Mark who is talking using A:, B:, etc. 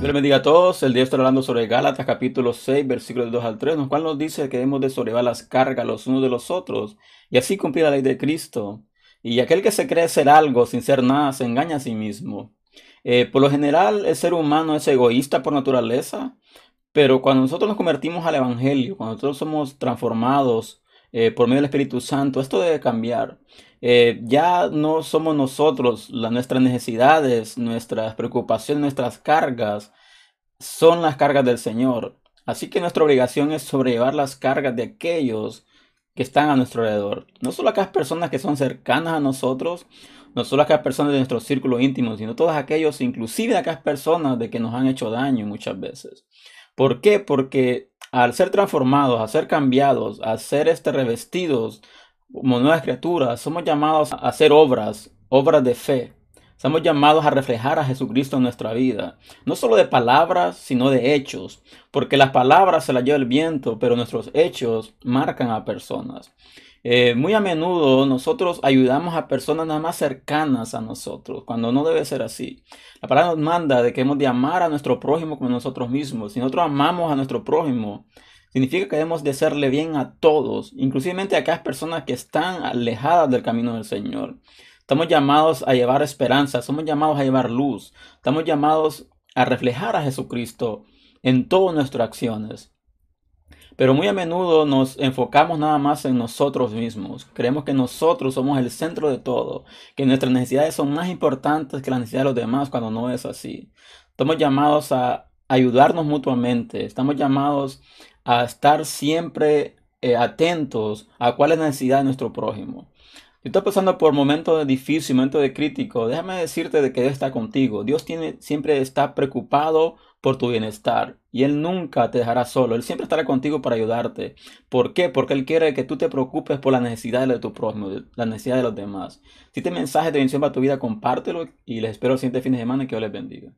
A: Dios bendiga a todos. El día está hablando sobre Gálatas capítulo 6, versículos 2 al 3, en el cual nos dice que debemos de sobrellevar las cargas los unos de los otros y así cumplir la ley de Cristo. Y aquel que se cree ser algo sin ser nada se engaña a sí mismo. Eh, por lo general, el ser humano es egoísta por naturaleza, pero cuando nosotros nos convertimos al Evangelio, cuando nosotros somos transformados eh, por medio del Espíritu Santo, esto debe cambiar. Eh, ya no somos nosotros, nuestras necesidades, nuestras preocupaciones, nuestras cargas, son las cargas del Señor. Así que nuestra obligación es sobrellevar las cargas de aquellos que están a nuestro alrededor. No solo aquellas personas que son cercanas a nosotros, no solo aquellas personas de nuestro círculo íntimo, sino todos aquellos, inclusive aquellas personas de que nos han hecho daño muchas veces. ¿Por qué? Porque al ser transformados, a ser cambiados, a ser este, revestidos como nuevas criaturas, somos llamados a hacer obras, obras de fe. Estamos llamados a reflejar a Jesucristo en nuestra vida, no solo de palabras, sino de hechos, porque las palabras se las lleva el viento, pero nuestros hechos marcan a personas. Eh, muy a menudo nosotros ayudamos a personas nada más cercanas a nosotros, cuando no debe ser así. La palabra nos manda de que hemos de amar a nuestro prójimo como nosotros mismos. Si nosotros amamos a nuestro prójimo, Significa que debemos de hacerle bien a todos, inclusive a aquellas personas que están alejadas del camino del Señor. Estamos llamados a llevar esperanza, somos llamados a llevar luz, estamos llamados a reflejar a Jesucristo en todas nuestras acciones. Pero muy a menudo nos enfocamos nada más en nosotros mismos. Creemos que nosotros somos el centro de todo, que nuestras necesidades son más importantes que las necesidades de los demás cuando no es así. Estamos llamados a ayudarnos mutuamente, estamos llamados a estar siempre eh, atentos a cuál es la necesidad de nuestro prójimo. Si estás pasando por momentos de difícil, momentos de crítico, déjame decirte de que Dios está contigo. Dios siempre está preocupado por tu bienestar y Él nunca te dejará solo. Él siempre estará contigo para ayudarte. ¿Por qué? Porque Él quiere que tú te preocupes por las necesidades de tu prójimo, las necesidades de los demás. Si este mensaje de bendición para tu vida, compártelo y les espero el siguiente fin de semana que Dios les bendiga.